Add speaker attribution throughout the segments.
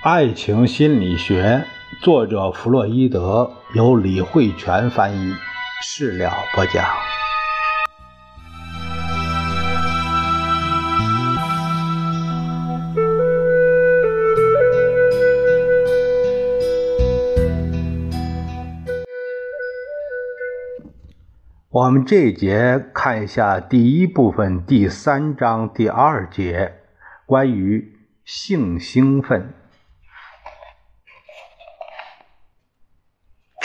Speaker 1: 爱情心理学，作者弗洛伊德，由李慧泉翻译，事了播讲。我们这节看一下第一部分第三章第二节，关于性兴奋。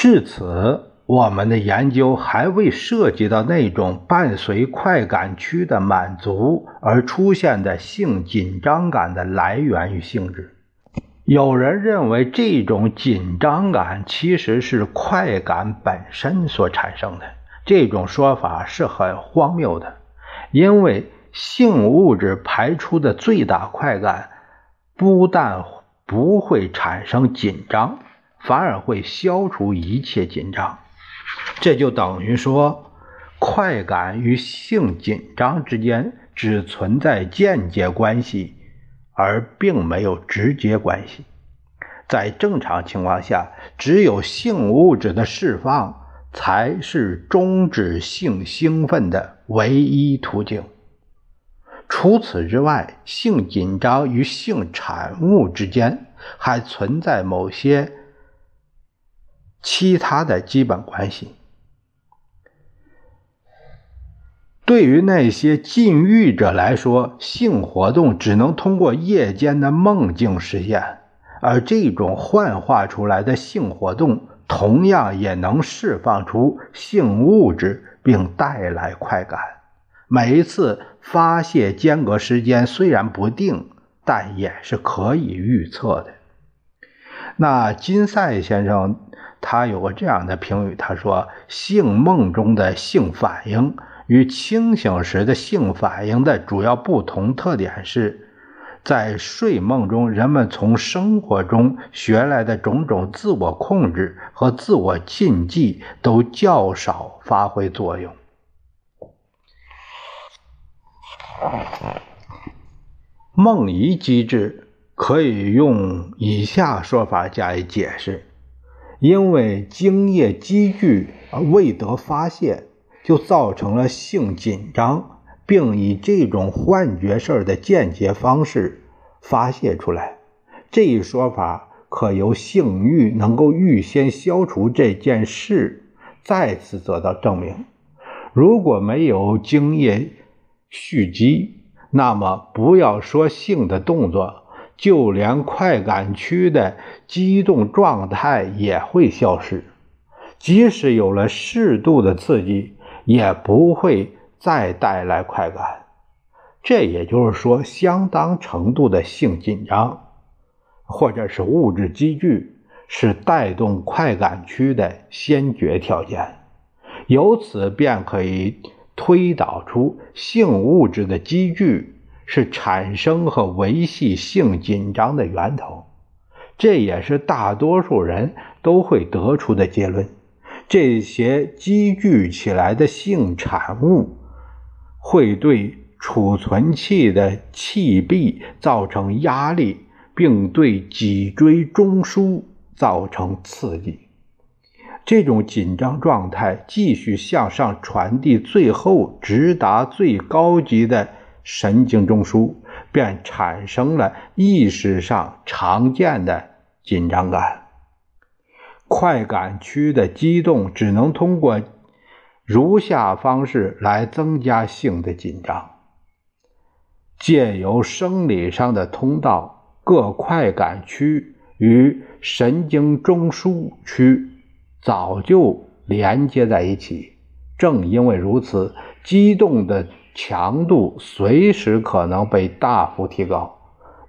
Speaker 1: 至此，我们的研究还未涉及到那种伴随快感区的满足而出现的性紧张感的来源与性质。有人认为，这种紧张感其实是快感本身所产生的。这种说法是很荒谬的，因为性物质排出的最大快感不但不会产生紧张。反而会消除一切紧张，这就等于说，快感与性紧张之间只存在间接关系，而并没有直接关系。在正常情况下，只有性物质的释放才是终止性兴奋的唯一途径。除此之外，性紧张与性产物之间还存在某些。其他的基本关系，对于那些禁欲者来说，性活动只能通过夜间的梦境实现，而这种幻化出来的性活动同样也能释放出性物质，并带来快感。每一次发泄间隔时间虽然不定，但也是可以预测的。那金赛先生。他有个这样的评语，他说：“性梦中的性反应与清醒时的性反应的主要不同特点是，在睡梦中，人们从生活中学来的种种自我控制和自我禁忌都较少发挥作用。梦遗机制可以用以下说法加以解释。”因为精液积聚而未得发泄，就造成了性紧张，并以这种幻觉式的间接方式发泄出来。这一说法可由性欲能够预先消除这件事再次得到证明。如果没有精液蓄积，那么不要说性的动作。就连快感区的激动状态也会消失，即使有了适度的刺激，也不会再带来快感。这也就是说，相当程度的性紧张或者是物质积聚是带动快感区的先决条件。由此便可以推导出性物质的积聚。是产生和维系性紧张的源头，这也是大多数人都会得出的结论。这些积聚起来的性产物会对储存器的气壁造成压力，并对脊椎中枢造成刺激。这种紧张状态继续向上传递，最后直达最高级的。神经中枢便产生了意识上常见的紧张感，快感区的激动只能通过如下方式来增加性的紧张：借由生理上的通道，各快感区与神经中枢区早就连接在一起。正因为如此，激动的。强度随时可能被大幅提高，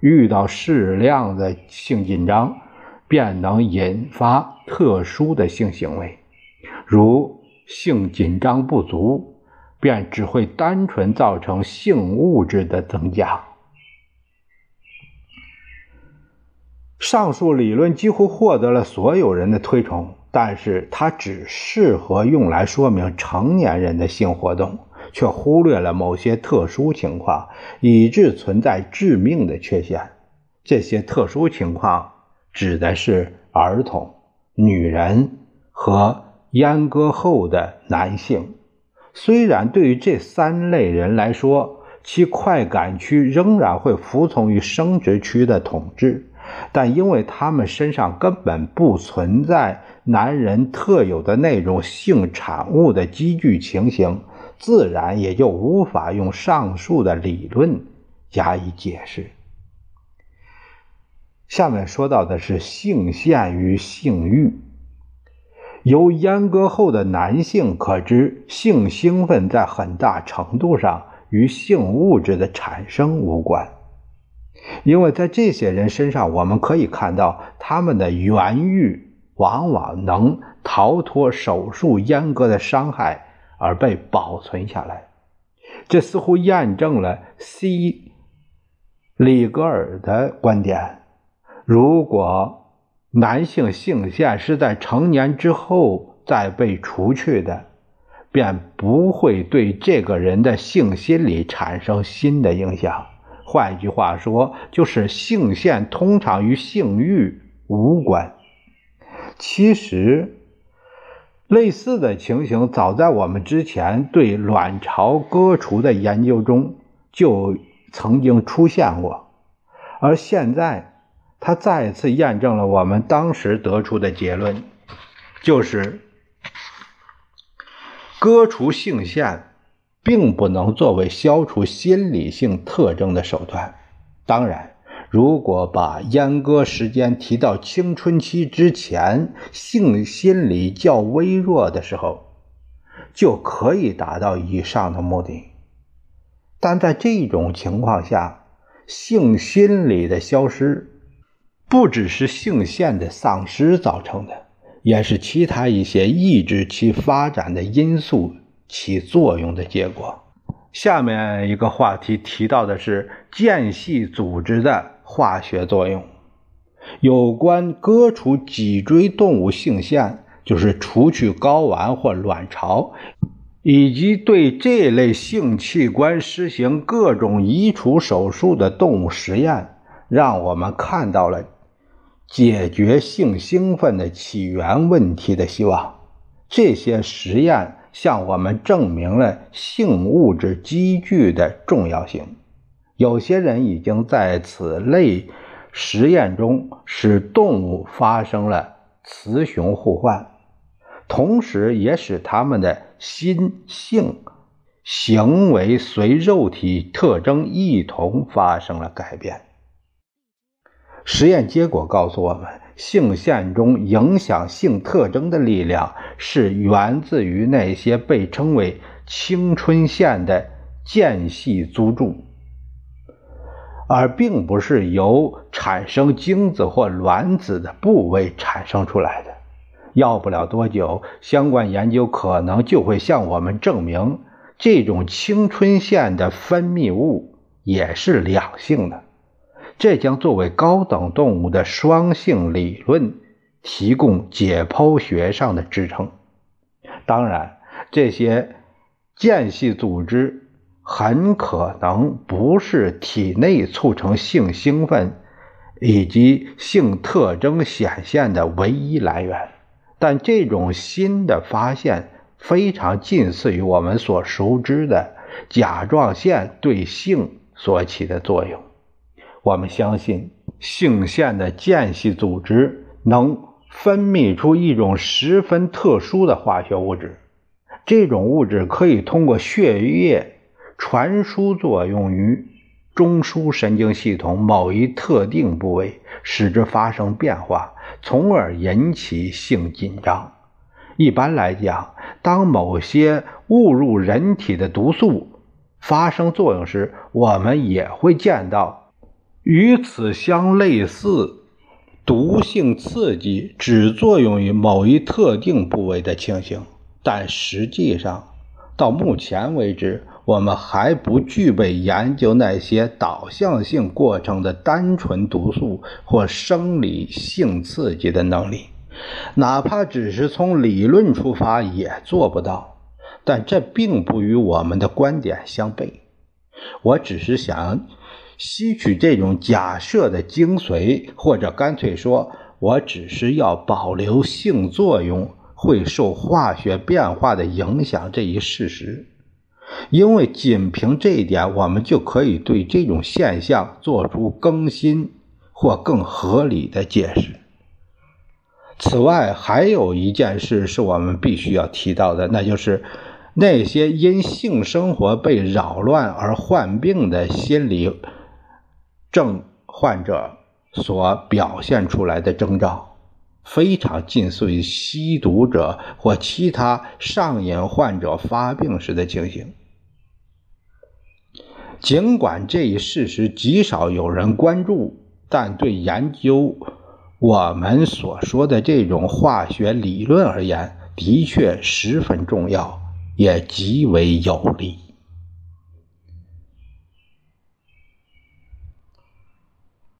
Speaker 1: 遇到适量的性紧张，便能引发特殊的性行为；如性紧张不足，便只会单纯造成性物质的增加。上述理论几乎获得了所有人的推崇，但是它只适合用来说明成年人的性活动。却忽略了某些特殊情况，以致存在致命的缺陷。这些特殊情况指的是儿童、女人和阉割后的男性。虽然对于这三类人来说，其快感区仍然会服从于生殖区的统治，但因为他们身上根本不存在男人特有的那种性产物的积聚情形，自然也就无法用上述的理论加以解释。下面说到的是性腺与性欲。由阉割后的男性可知，性兴奋在很大程度上。与性物质的产生无关，因为在这些人身上，我们可以看到他们的原欲往往能逃脱手术阉割的伤害而被保存下来。这似乎验证了 C. 里格尔的观点：如果男性性腺是在成年之后再被除去的。便不会对这个人的性心理产生新的影响。换一句话说，就是性腺通常与性欲无关。其实，类似的情形早在我们之前对卵巢割除的研究中就曾经出现过，而现在它再次验证了我们当时得出的结论，就是。割除性腺，并不能作为消除心理性特征的手段。当然，如果把阉割时间提到青春期之前，性心理较微弱的时候，就可以达到以上的目的。但在这种情况下，性心理的消失，不只是性腺的丧失造成的。也是其他一些抑制其发展的因素起作用的结果。下面一个话题提到的是间隙组织的化学作用。有关割除脊椎动物性腺，就是除去睾丸或卵巢，以及对这类性器官实行各种移除手术的动物实验，让我们看到了。解决性兴奋的起源问题的希望，这些实验向我们证明了性物质积聚的重要性。有些人已经在此类实验中使动物发生了雌雄互换，同时也使它们的心性行为随肉体特征一同发生了改变。实验结果告诉我们，性腺中影响性特征的力量是源自于那些被称为青春腺的间隙租住，而并不是由产生精子或卵子的部位产生出来的。要不了多久，相关研究可能就会向我们证明，这种青春腺的分泌物也是两性的。这将作为高等动物的双性理论提供解剖学上的支撑。当然，这些间隙组织很可能不是体内促成性兴奋以及性特征显现的唯一来源，但这种新的发现非常近似于我们所熟知的甲状腺对性所起的作用。我们相信性腺的间隙组织能分泌出一种十分特殊的化学物质，这种物质可以通过血液传输作用于中枢神经系统某一特定部位，使之发生变化，从而引起性紧张。一般来讲，当某些误入人体的毒素发生作用时，我们也会见到。与此相类似，毒性刺激只作用于某一特定部位的情形，但实际上，到目前为止，我们还不具备研究那些导向性过程的单纯毒素或生理性刺激的能力，哪怕只是从理论出发也做不到。但这并不与我们的观点相悖。我只是想。吸取这种假设的精髓，或者干脆说，我只是要保留性作用会受化学变化的影响这一事实，因为仅凭这一点，我们就可以对这种现象做出更新或更合理的解释。此外，还有一件事是我们必须要提到的，那就是那些因性生活被扰乱而患病的心理症患者所表现出来的征兆，非常近似于吸毒者或其他上瘾患者发病时的情形。尽管这一事实极少有人关注，但对研究。我们所说的这种化学理论而言，的确十分重要，也极为有利。